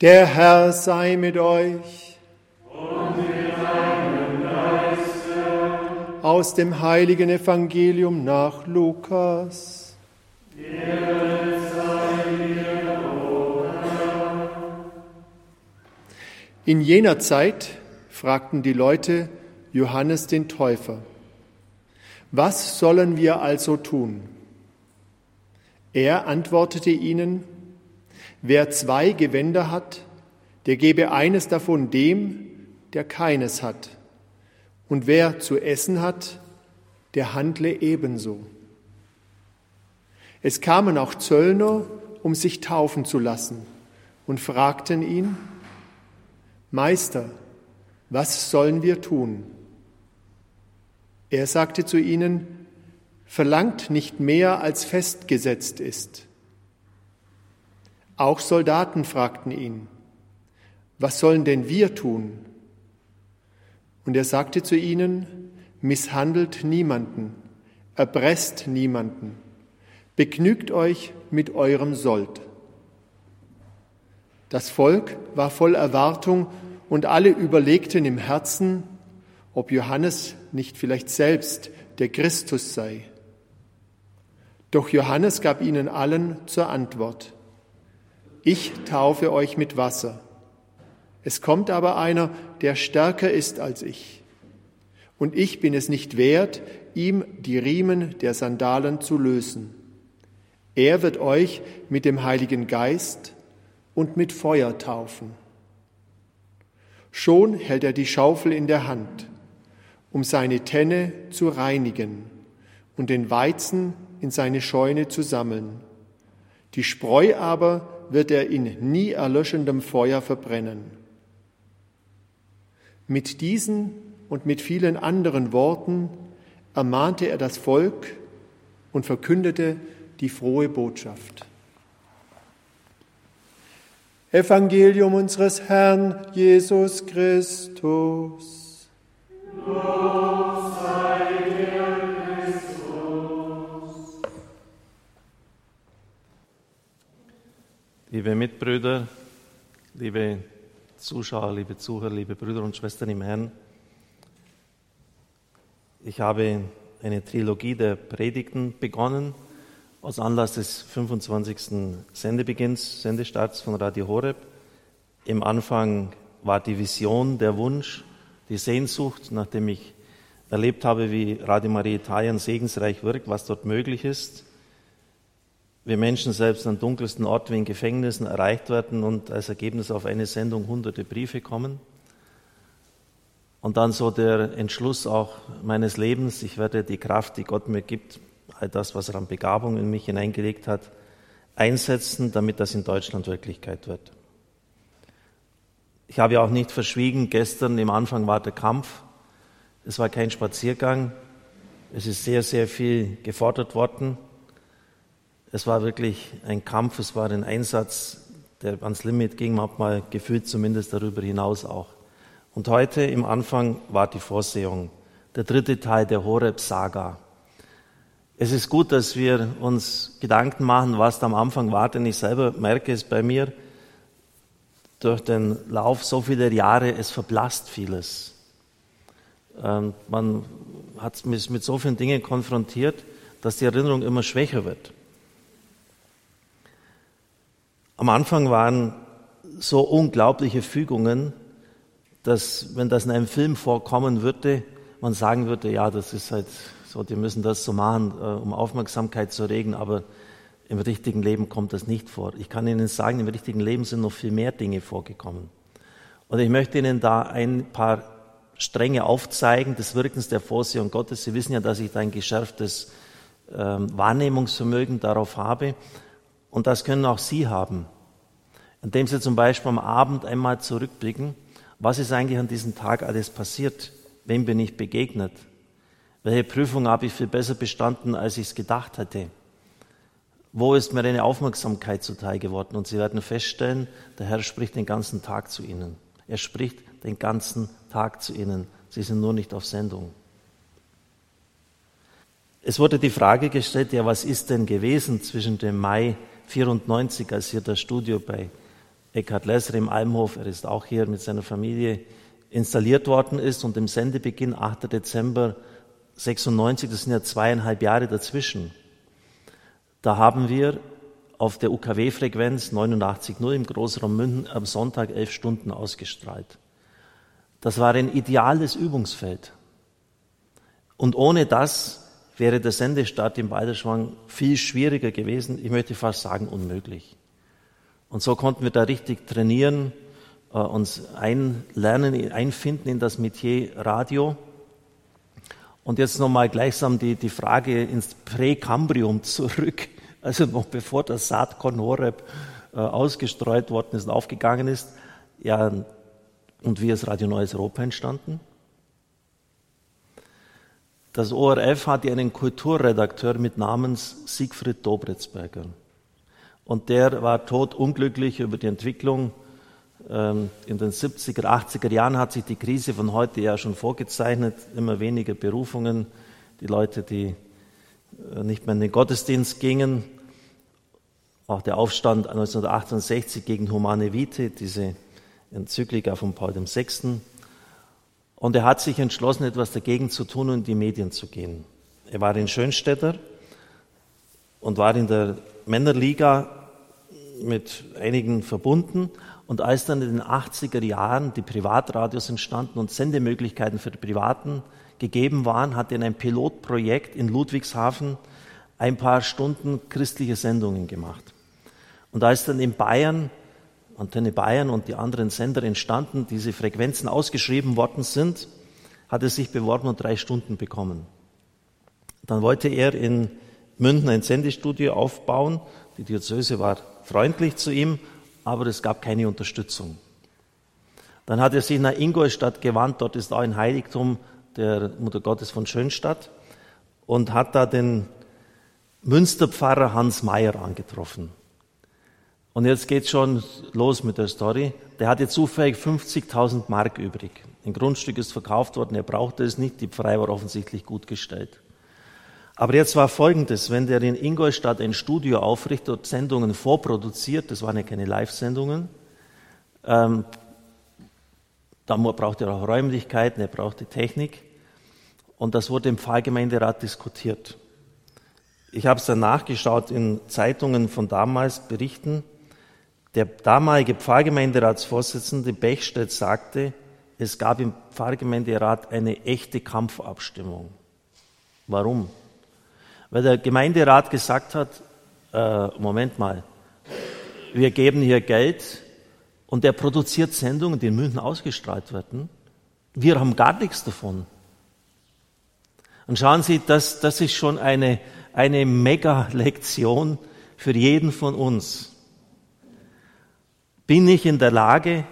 Der Herr sei mit euch. Und mit deinem Geiste. Aus dem heiligen Evangelium nach Lukas. In jener Zeit fragten die Leute Johannes den Täufer, was sollen wir also tun? Er antwortete ihnen, Wer zwei Gewänder hat, der gebe eines davon dem, der keines hat. Und wer zu essen hat, der handle ebenso. Es kamen auch Zöllner, um sich taufen zu lassen, und fragten ihn, Meister, was sollen wir tun? Er sagte zu ihnen, Verlangt nicht mehr, als festgesetzt ist. Auch Soldaten fragten ihn, was sollen denn wir tun? Und er sagte zu ihnen, misshandelt niemanden, erpresst niemanden, begnügt euch mit eurem Sold. Das Volk war voll Erwartung und alle überlegten im Herzen, ob Johannes nicht vielleicht selbst der Christus sei. Doch Johannes gab ihnen allen zur Antwort, ich taufe euch mit Wasser. Es kommt aber einer, der stärker ist als ich. Und ich bin es nicht wert, ihm die Riemen der Sandalen zu lösen. Er wird euch mit dem Heiligen Geist und mit Feuer taufen. Schon hält er die Schaufel in der Hand, um seine Tenne zu reinigen und den Weizen in seine Scheune zu sammeln. Die Spreu aber wird er in nie erlöschendem Feuer verbrennen. Mit diesen und mit vielen anderen Worten ermahnte er das Volk und verkündete die frohe Botschaft. Evangelium unseres Herrn Jesus Christus. Lob Liebe Mitbrüder, liebe Zuschauer, liebe Zuhörer, liebe Brüder und Schwestern im Herrn, ich habe eine Trilogie der Predigten begonnen aus Anlass des 25. Sendebeginns, Sendestarts von Radio Horeb. Im Anfang war die Vision, der Wunsch, die Sehnsucht, nachdem ich erlebt habe, wie Radio Maria Italien segensreich wirkt, was dort möglich ist wir Menschen selbst an dunkelsten Orten wie in Gefängnissen erreicht werden und als Ergebnis auf eine Sendung hunderte Briefe kommen. Und dann so der Entschluss auch meines Lebens, ich werde die Kraft, die Gott mir gibt, all das, was er an Begabung in mich hineingelegt hat, einsetzen, damit das in Deutschland Wirklichkeit wird. Ich habe ja auch nicht verschwiegen, gestern im Anfang war der Kampf. Es war kein Spaziergang. Es ist sehr, sehr viel gefordert worden. Es war wirklich ein Kampf, es war ein Einsatz, der ans Limit ging, manchmal gefühlt zumindest darüber hinaus auch. Und heute im Anfang war die Vorsehung, der dritte Teil der Horeb-Saga. Es ist gut, dass wir uns Gedanken machen, was da am Anfang war, denn ich selber merke es bei mir, durch den Lauf so vieler Jahre, es verblasst vieles. Ähm, man hat mich mit so vielen Dingen konfrontiert, dass die Erinnerung immer schwächer wird. Am Anfang waren so unglaubliche Fügungen, dass wenn das in einem Film vorkommen würde, man sagen würde, ja, das ist halt so, die müssen das so machen, äh, um Aufmerksamkeit zu regen, aber im richtigen Leben kommt das nicht vor. Ich kann Ihnen sagen, im richtigen Leben sind noch viel mehr Dinge vorgekommen. Und ich möchte Ihnen da ein paar Stränge aufzeigen des Wirkens der Vorsehung Gottes. Sie wissen ja, dass ich da ein geschärftes ähm, Wahrnehmungsvermögen darauf habe. Und das können auch Sie haben, indem Sie zum Beispiel am Abend einmal zurückblicken, was ist eigentlich an diesem Tag alles passiert? Wem bin ich begegnet? Welche Prüfung habe ich viel besser bestanden, als ich es gedacht hatte? Wo ist mir eine Aufmerksamkeit zuteil geworden? Und Sie werden feststellen, der Herr spricht den ganzen Tag zu Ihnen. Er spricht den ganzen Tag zu Ihnen. Sie sind nur nicht auf Sendung. Es wurde die Frage gestellt, ja, was ist denn gewesen zwischen dem Mai 94, als hier das Studio bei Eckhard Lesser im Almhof, er ist auch hier mit seiner Familie installiert worden ist und im Sendebeginn 8. Dezember 96, das sind ja zweieinhalb Jahre dazwischen, da haben wir auf der UKW-Frequenz 89.0 im Großraum München am Sonntag elf Stunden ausgestrahlt. Das war ein ideales Übungsfeld. Und ohne das wäre der Sendestart im Balderschwang viel schwieriger gewesen, ich möchte fast sagen unmöglich. Und so konnten wir da richtig trainieren, äh, uns einlernen, einfinden in das Metier Radio. Und jetzt nochmal gleichsam die, die Frage ins Präkambrium zurück, also noch bevor das Saatkorn Horeb äh, ausgestreut worden ist und aufgegangen ist. Ja, und wie ist Radio Neues Europa entstanden? Das ORF hatte einen Kulturredakteur mit Namens Siegfried Dobritzberger. Und der war totunglücklich über die Entwicklung. Ähm, in den 70er, 80er Jahren hat sich die Krise von heute ja schon vorgezeichnet. Immer weniger Berufungen. Die Leute, die äh, nicht mehr in den Gottesdienst gingen. Auch der Aufstand 1968 gegen Humane Vitae, diese Enzyklika von Paul VI. Und er hat sich entschlossen, etwas dagegen zu tun und in die Medien zu gehen. Er war in Schönstädter und war in der Männerliga mit einigen verbunden. Und als dann in den 80er Jahren die Privatradios entstanden und Sendemöglichkeiten für die Privaten gegeben waren, hat er in einem Pilotprojekt in Ludwigshafen ein paar Stunden christliche Sendungen gemacht. Und als dann in Bayern Antenne Bayern und die anderen Sender entstanden, diese Frequenzen ausgeschrieben worden sind, hat er sich beworben und drei Stunden bekommen. Dann wollte er in München ein Sendestudio aufbauen. Die Diözese war freundlich zu ihm, aber es gab keine Unterstützung. Dann hat er sich nach Ingolstadt gewandt, dort ist auch ein Heiligtum der Mutter Gottes von Schönstadt und hat da den Münsterpfarrer Hans Mayer angetroffen. Und jetzt geht schon los mit der Story. Der hatte zufällig 50.000 Mark übrig. Ein Grundstück ist verkauft worden, er brauchte es nicht, die Pfarrei war offensichtlich gut gestellt. Aber jetzt war Folgendes, wenn der in Ingolstadt ein Studio aufrichtet und Sendungen vorproduziert, das waren ja keine Live-Sendungen, ähm, da braucht er auch Räumlichkeiten, er brauchte Technik. Und das wurde im Pfarrgemeinderat diskutiert. Ich habe es dann nachgeschaut in Zeitungen von damals, Berichten. Der damalige Pfarrgemeinderatsvorsitzende Bechstedt sagte, es gab im Pfarrgemeinderat eine echte Kampfabstimmung. Warum? Weil der Gemeinderat gesagt hat, äh, Moment mal, wir geben hier Geld und der produziert Sendungen, die in München ausgestrahlt werden. Wir haben gar nichts davon. Und schauen Sie, das, das ist schon eine, eine Mega-Lektion für jeden von uns bin ich in der Lage,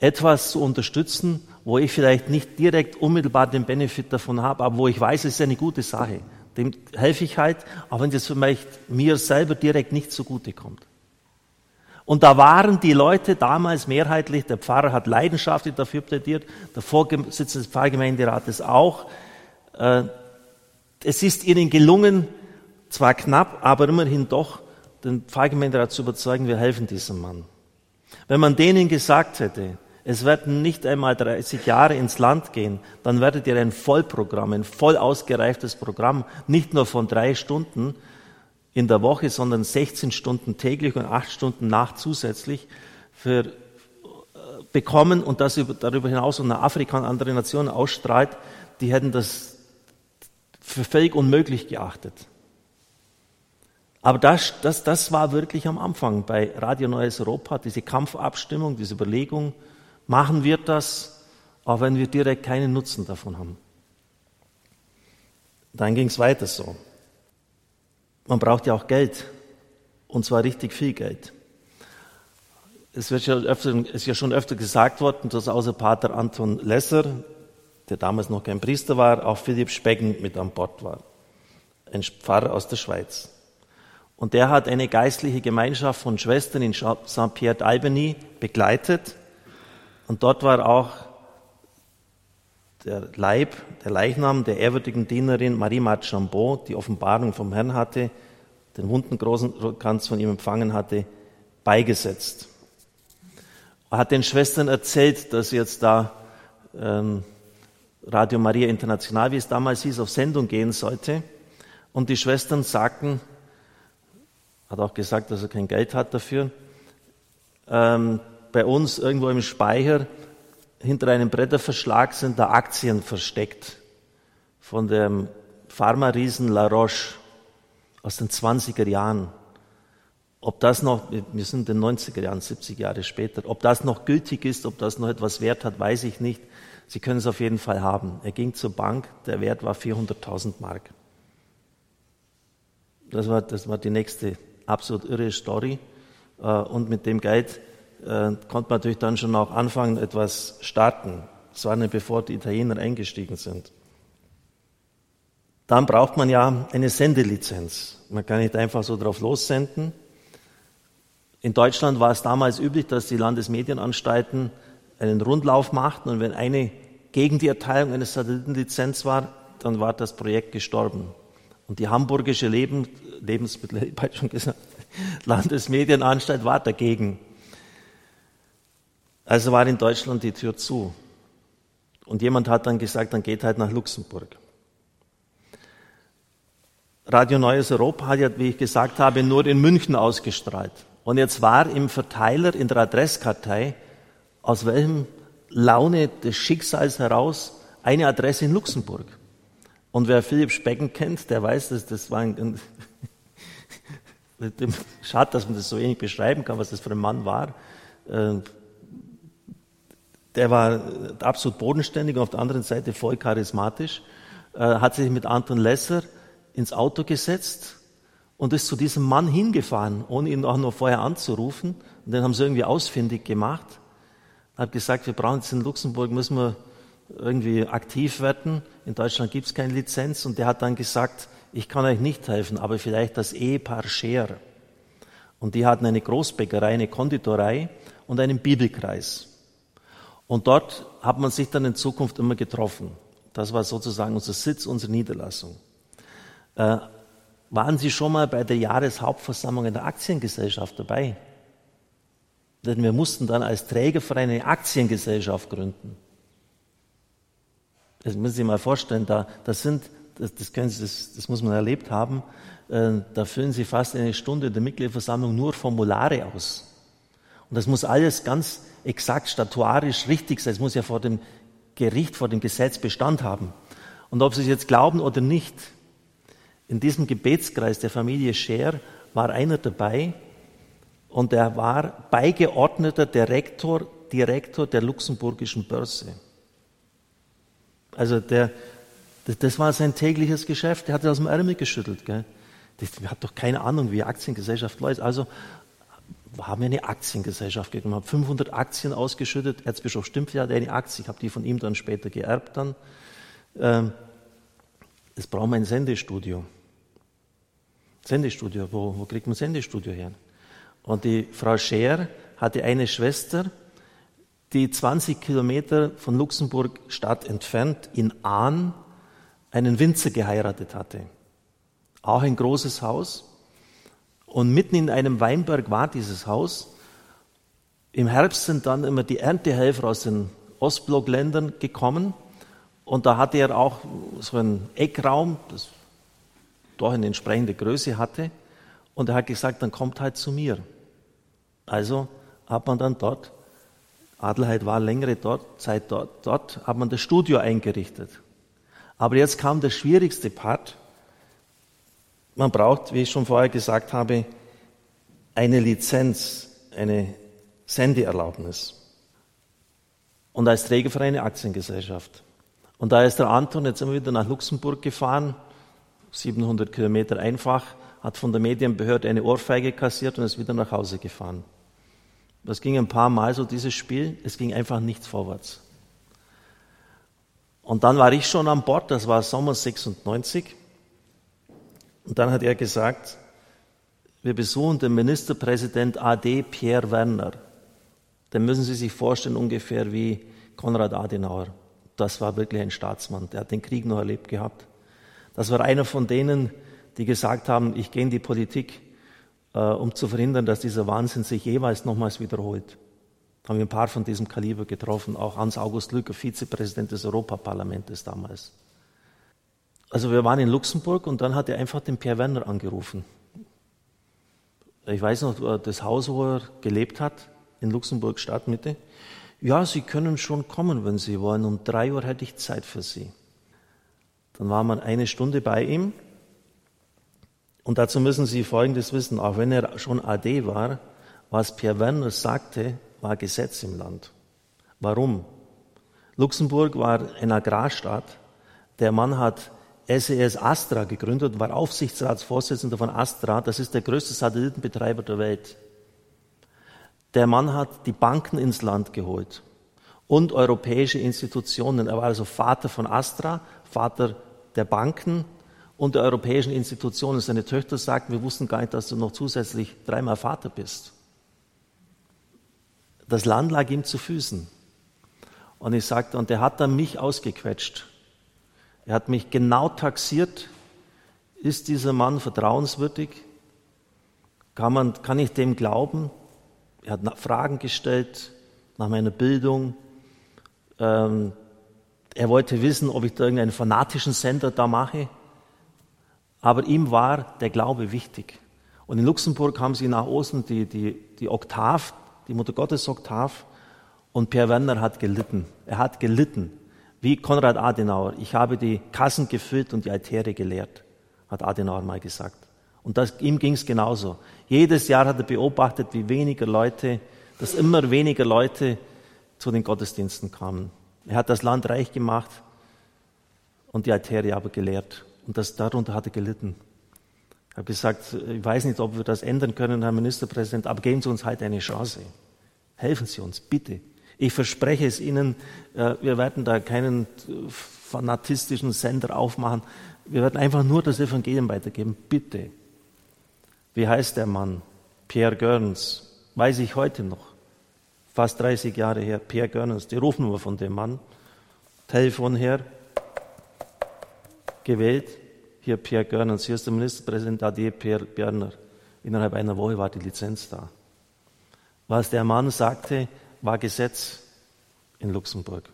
etwas zu unterstützen, wo ich vielleicht nicht direkt unmittelbar den Benefit davon habe, aber wo ich weiß, es ist eine gute Sache. Dem helfe ich halt, auch wenn es vielleicht mir selber direkt nicht zugute kommt. Und da waren die Leute damals mehrheitlich, der Pfarrer hat leidenschaftlich dafür plädiert, der Vorsitzende des Pfarrgemeinderates auch. Äh, es ist ihnen gelungen, zwar knapp, aber immerhin doch, den Pfarrgemeinderat zu überzeugen, wir helfen diesem Mann. Wenn man denen gesagt hätte, es werden nicht einmal 30 Jahre ins Land gehen, dann werdet ihr ein Vollprogramm, ein voll ausgereiftes Programm, nicht nur von drei Stunden in der Woche, sondern 16 Stunden täglich und acht Stunden nach zusätzlich für, äh, bekommen und das darüber hinaus und nach Afrika und andere Nationen ausstrahlt, die hätten das für völlig unmöglich geachtet. Aber das, das, das war wirklich am Anfang bei Radio Neues Europa, diese Kampfabstimmung, diese Überlegung, machen wir das, auch wenn wir direkt keinen Nutzen davon haben. Dann ging es weiter so. Man braucht ja auch Geld, und zwar richtig viel Geld. Es wird ja öfter, ist ja schon öfter gesagt worden, dass außer Pater Anton Lesser, der damals noch kein Priester war, auch Philipp Specken mit an Bord war. Ein Pfarrer aus der Schweiz. Und der hat eine geistliche Gemeinschaft von Schwestern in St. Pierre d'Albany begleitet. Und dort war auch der Leib, der Leichnam der ehrwürdigen Dienerin Marie Marchambon, die Offenbarung vom Herrn hatte, den Hundengroßenkranz von ihm empfangen hatte, beigesetzt. hat den Schwestern erzählt, dass jetzt da ähm, Radio Maria International, wie es damals hieß, auf Sendung gehen sollte. Und die Schwestern sagten, hat auch gesagt, dass er kein Geld hat dafür, ähm, bei uns irgendwo im Speicher hinter einem Bretterverschlag sind da Aktien versteckt von dem Pharma-Riesen La Roche aus den 20er Jahren. Ob das noch, wir sind in den 90er Jahren, 70 Jahre später, ob das noch gültig ist, ob das noch etwas Wert hat, weiß ich nicht. Sie können es auf jeden Fall haben. Er ging zur Bank, der Wert war 400.000 Mark. Das war, das war die nächste absolut irre Story. Äh, und mit dem Geld äh, konnte man natürlich dann schon auch anfangen, etwas starten. Das war nicht bevor die Italiener eingestiegen sind. Dann braucht man ja eine Sendelizenz. Man kann nicht einfach so drauf lossenden. In Deutschland war es damals üblich, dass die Landesmedienanstalten einen Rundlauf machten und wenn eine gegen die Erteilung einer Satellitenlizenz war, dann war das Projekt gestorben. Und die hamburgische Leben, Lebensmittel, ich schon gesagt, Landesmedienanstalt war dagegen. Also war in Deutschland die Tür zu. Und jemand hat dann gesagt, dann geht halt nach Luxemburg. Radio Neues Europa hat ja, wie ich gesagt habe, nur in München ausgestrahlt. Und jetzt war im Verteiler in der Adresskartei, aus welchem Laune des Schicksals heraus, eine Adresse in Luxemburg. Und wer Philipp Specken kennt, der weiß, dass das war ein, schade, dass man das so wenig beschreiben kann, was das für ein Mann war. Äh, der war absolut bodenständig und auf der anderen Seite voll charismatisch, äh, hat sich mit Anton Lesser ins Auto gesetzt und ist zu diesem Mann hingefahren, ohne ihn auch nur vorher anzurufen. Und den haben sie irgendwie ausfindig gemacht. Hat gesagt, wir brauchen jetzt in Luxemburg, müssen wir irgendwie aktiv werden. In Deutschland gibt es keine Lizenz. Und der hat dann gesagt, ich kann euch nicht helfen, aber vielleicht das Ehepaar Scher. Und die hatten eine Großbäckerei, eine Konditorei und einen Bibelkreis. Und dort hat man sich dann in Zukunft immer getroffen. Das war sozusagen unser Sitz, unsere Niederlassung. Äh, waren Sie schon mal bei der Jahreshauptversammlung in der Aktiengesellschaft dabei? Denn wir mussten dann als Trägerverein eine Aktiengesellschaft gründen. Das müssen Sie sich mal vorstellen, da, das sind, das, das, können Sie, das, das muss man erlebt haben, äh, da füllen Sie fast eine Stunde der Mitgliederversammlung nur Formulare aus. Und das muss alles ganz exakt statuarisch richtig sein. Es muss ja vor dem Gericht, vor dem Gesetz Bestand haben. Und ob Sie es jetzt glauben oder nicht, in diesem Gebetskreis der Familie Scher war einer dabei und er war beigeordneter Direktor, Direktor der luxemburgischen Börse. Also der, das war sein tägliches Geschäft. Er hat aus dem Ärmel geschüttelt. Gell? Das hat doch keine Ahnung, wie Aktiengesellschaft läuft. Also haben wir eine Aktiengesellschaft gegeben, haben 500 Aktien ausgeschüttet. Erzbischof Stümpfli hat eine Aktie, ich habe die von ihm dann später geerbt dann. Ähm, es braucht ein Sendestudio. Sendestudio, wo, wo kriegt man Sendestudio her? Und die Frau Scher hatte eine Schwester, die 20 Kilometer von Luxemburg Stadt entfernt in Ahn einen Winzer geheiratet hatte. Auch ein großes Haus. Und mitten in einem Weinberg war dieses Haus. Im Herbst sind dann immer die Erntehelfer aus den Ostblockländern gekommen. Und da hatte er auch so einen Eckraum, das doch eine entsprechende Größe hatte. Und er hat gesagt, dann kommt halt zu mir. Also hat man dann dort, Adelheid war längere dort, Zeit dort, dort hat man das Studio eingerichtet. Aber jetzt kam der schwierigste Part. Man braucht, wie ich schon vorher gesagt habe, eine Lizenz, eine Sendeerlaubnis. Und als Trägerverein eine Aktiengesellschaft. Und da ist der Anton jetzt immer wieder nach Luxemburg gefahren 700 Kilometer einfach, hat von der Medienbehörde eine Ohrfeige kassiert und ist wieder nach Hause gefahren. Das ging ein paar Mal so, dieses Spiel. Es ging einfach nichts vorwärts. Und dann war ich schon an Bord, das war Sommer 96. Und dann hat er gesagt, wir besuchen den Ministerpräsident AD Pierre Werner. Den müssen Sie sich vorstellen ungefähr wie Konrad Adenauer. Das war wirklich ein Staatsmann. Der hat den Krieg noch erlebt gehabt. Das war einer von denen, die gesagt haben, ich gehe in die Politik, äh, um zu verhindern, dass dieser Wahnsinn sich jeweils nochmals wiederholt. Da haben wir ein paar von diesem Kaliber getroffen, auch Hans August Lücker, Vizepräsident des Europaparlamentes damals. Also wir waren in Luxemburg und dann hat er einfach den Pierre Werner angerufen. Ich weiß noch, das Haus, wo er gelebt hat, in Luxemburg Stadtmitte. Ja, Sie können schon kommen, wenn Sie wollen. Um drei Uhr hätte ich Zeit für Sie. Dann war man eine Stunde bei ihm. Und dazu müssen Sie Folgendes wissen. Auch wenn er schon AD war, was Pierre Werner sagte, war Gesetz im Land. Warum? Luxemburg war ein Agrarstaat. Der Mann hat SES Astra gegründet, war Aufsichtsratsvorsitzender von Astra. Das ist der größte Satellitenbetreiber der Welt. Der Mann hat die Banken ins Land geholt und europäische Institutionen. Er war also Vater von Astra, Vater der Banken und der europäischen Institutionen. Seine Töchter sagten, wir wussten gar nicht, dass du noch zusätzlich dreimal Vater bist. Das Land lag ihm zu Füßen. Und ich sagte, und er hat dann mich ausgequetscht. Er hat mich genau taxiert. Ist dieser Mann vertrauenswürdig? Kann, man, kann ich dem glauben? Er hat Fragen gestellt nach meiner Bildung. Ähm, er wollte wissen, ob ich da irgendeinen fanatischen Sender da mache. Aber ihm war der Glaube wichtig. Und in Luxemburg haben sie nach Osten die, die, die Oktav, die Mutter Gottes Oktav, und Pierre Werner hat gelitten. Er hat gelitten. Wie Konrad Adenauer. Ich habe die Kassen gefüllt und die Altäre geleert, hat Adenauer mal gesagt. Und das, ihm ging es genauso. Jedes Jahr hat er beobachtet, wie weniger Leute, dass immer weniger Leute zu den Gottesdiensten kamen. Er hat das Land reich gemacht und die Altäre aber gelehrt. Und das, darunter hat er gelitten. Ich habe gesagt, ich weiß nicht, ob wir das ändern können, Herr Ministerpräsident, aber geben Sie uns halt eine Chance. Helfen Sie uns, bitte. Ich verspreche es Ihnen, äh, wir werden da keinen fanatistischen Sender aufmachen. Wir werden einfach nur das Evangelium weitergeben. Bitte. Wie heißt der Mann? Pierre Görns. Weiß ich heute noch. Fast 30 Jahre her. Pierre Görns. Die rufen wir von dem Mann. Telefon her. Gewählt. Hier Pierre Görns. Hier ist der Ministerpräsident AD Pierre Börner. Innerhalb einer Woche war die Lizenz da. Was der Mann sagte, war Gesetz in Luxemburg.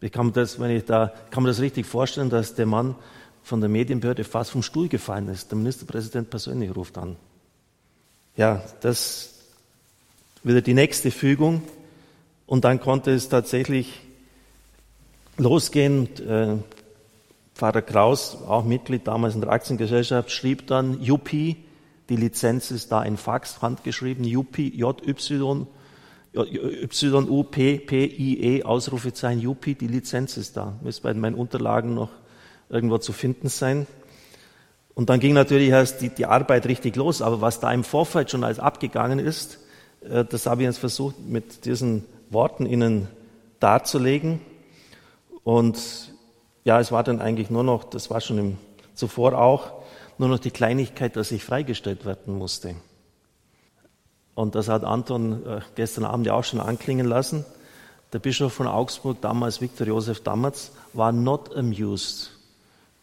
Ich kann mir das, wenn ich da, kann mir das richtig vorstellen, dass der Mann von der Medienbehörde fast vom Stuhl gefallen ist. Der Ministerpräsident persönlich ruft an. Ja, das wieder die nächste Fügung. Und dann konnte es tatsächlich losgehen. Äh, Pfarrer Kraus, auch Mitglied damals in der Aktiengesellschaft, schrieb dann, Juppie, die Lizenz ist da in Fax, handgeschrieben, Juppie, J-Y, Y-U-P-P-I-E, Ausrufezeichen, Juppie, die Lizenz ist da. Müsste bei meinen Unterlagen noch irgendwo zu finden sein. Und dann ging natürlich erst die, die Arbeit richtig los. Aber was da im Vorfeld schon alles abgegangen ist, äh, das habe ich jetzt versucht, mit diesen Worten Ihnen darzulegen. Und ja, es war dann eigentlich nur noch, das war schon im, zuvor auch, nur noch die Kleinigkeit, dass ich freigestellt werden musste. Und das hat Anton äh, gestern Abend ja auch schon anklingen lassen. Der Bischof von Augsburg, damals Viktor Josef Dammertz, war not amused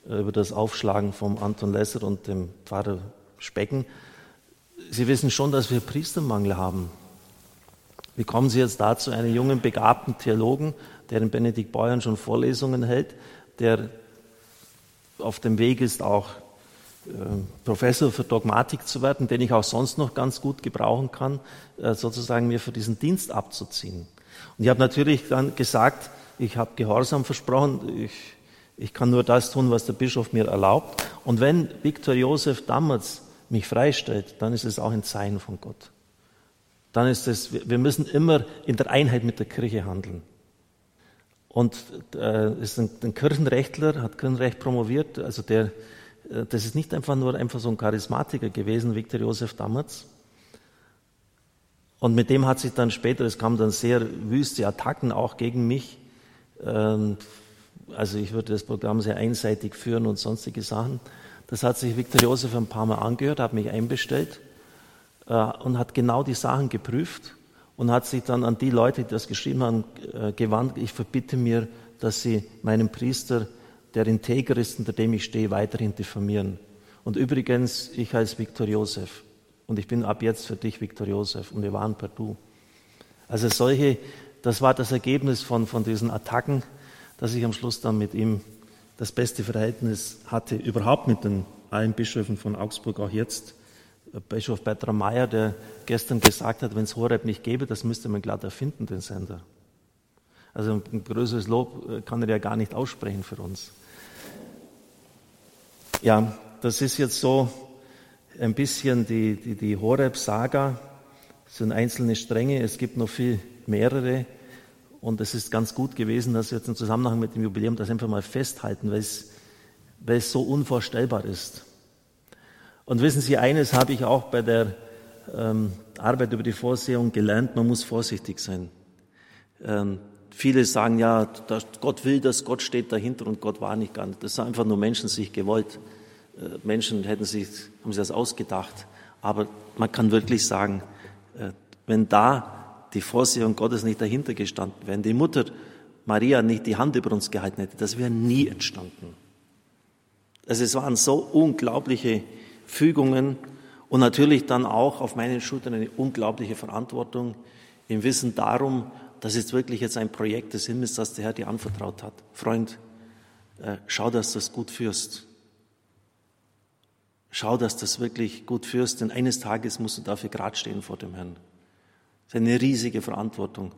äh, über das Aufschlagen vom Anton Lesser und dem Pfarrer Specken. Sie wissen schon, dass wir Priestermangel haben. Wie kommen Sie jetzt dazu, einen jungen, begabten Theologen, der in Benedikt Beuern schon Vorlesungen hält, der auf dem Weg ist, auch Professor für Dogmatik zu werden, den ich auch sonst noch ganz gut gebrauchen kann, äh, sozusagen mir für diesen Dienst abzuziehen. Und ich habe natürlich dann gesagt, ich habe Gehorsam versprochen, ich ich kann nur das tun, was der Bischof mir erlaubt. Und wenn Viktor Josef damals mich freistellt, dann ist es auch ein Zeichen von Gott. Dann ist es, wir müssen immer in der Einheit mit der Kirche handeln. Und äh, ist ein, ein Kirchenrechtler, hat Kirchenrecht promoviert, also der, äh, das ist nicht einfach nur einfach so ein Charismatiker gewesen, Viktor Josef damals. Und mit dem hat sich dann später, es kamen dann sehr wüste Attacken auch gegen mich, äh, also ich würde das Programm sehr einseitig führen und sonstige Sachen. Das hat sich Viktor Josef ein paar Mal angehört, hat mich einbestellt äh, und hat genau die Sachen geprüft und hat sich dann an die Leute, die das geschrieben haben, äh, gewandt. Ich verbitte mir, dass sie meinen Priester, der integer ist, unter dem ich stehe, weiterhin diffamieren. Und übrigens, ich heiße Viktor Josef und ich bin ab jetzt für dich Viktor Josef und wir waren per Du. Also solche, das war das Ergebnis von, von diesen Attacken, dass ich am Schluss dann mit ihm das beste Verhältnis hatte, überhaupt mit den allen Bischöfen von Augsburg, auch jetzt. Bischof Bertram Mayer, der gestern gesagt hat, wenn es Horeb nicht gäbe, das müsste man glatt erfinden, den Sender. Also ein größeres Lob äh, kann er ja gar nicht aussprechen für uns. Ja, das ist jetzt so ein bisschen die, die, die Horeb-Saga. Es sind einzelne Stränge, es gibt noch viel mehrere. Und es ist ganz gut gewesen, dass wir jetzt im Zusammenhang mit dem Jubiläum das einfach mal festhalten, weil es, weil es so unvorstellbar ist. Und wissen Sie, eines habe ich auch bei der ähm, Arbeit über die Vorsehung gelernt, man muss vorsichtig sein. Ähm, viele sagen ja, Gott will das, Gott steht dahinter und Gott war nicht gar nicht. Das sind einfach nur Menschen sich gewollt. Äh, Menschen hätten sich, haben sich das ausgedacht. Aber man kann wirklich sagen, äh, wenn da die Vorsehung Gottes nicht dahinter gestanden wäre, wenn die Mutter Maria nicht die Hand über uns gehalten hätte, das wäre nie entstanden. Also es waren so unglaubliche Fügungen und natürlich dann auch auf meinen Schultern eine unglaubliche Verantwortung im Wissen darum, dass es wirklich jetzt ein Projekt des Himmels, das der Herr dir anvertraut hat. Freund, äh, schau, dass du das gut führst. Schau, dass du das wirklich gut führst, denn eines Tages musst du dafür gerade stehen vor dem Herrn. Das ist eine riesige Verantwortung.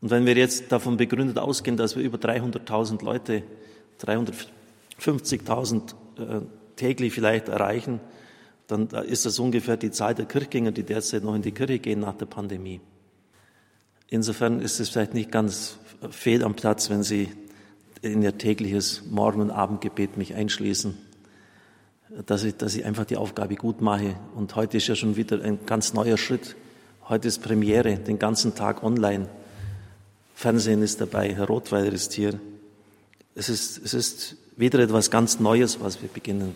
Und wenn wir jetzt davon begründet ausgehen, dass wir über 300.000 Leute, 350.000 äh, täglich vielleicht erreichen, dann ist das ungefähr die Zahl der Kirchgänger, die derzeit noch in die Kirche gehen nach der Pandemie. Insofern ist es vielleicht nicht ganz fehl am Platz, wenn Sie in Ihr tägliches Morgen- und Abendgebet mich einschließen, dass ich, dass ich einfach die Aufgabe gut mache. Und heute ist ja schon wieder ein ganz neuer Schritt. Heute ist Premiere, den ganzen Tag online. Fernsehen ist dabei, Herr Rothweiler ist hier. Es ist, es ist wieder etwas ganz Neues, was wir beginnen.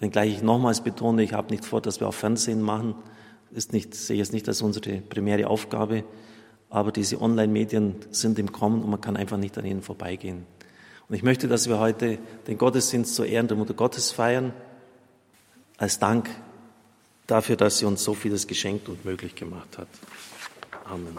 Wenngleich ich nochmals betone, ich habe nicht vor, dass wir auch Fernsehen machen, ist nicht, sehe ich es nicht als unsere primäre Aufgabe, aber diese Online-Medien sind im Kommen und man kann einfach nicht an ihnen vorbeigehen. Und ich möchte, dass wir heute den Gottesdienst zur Ehren der Mutter Gottes feiern, als Dank dafür, dass sie uns so vieles geschenkt und möglich gemacht hat. Amen.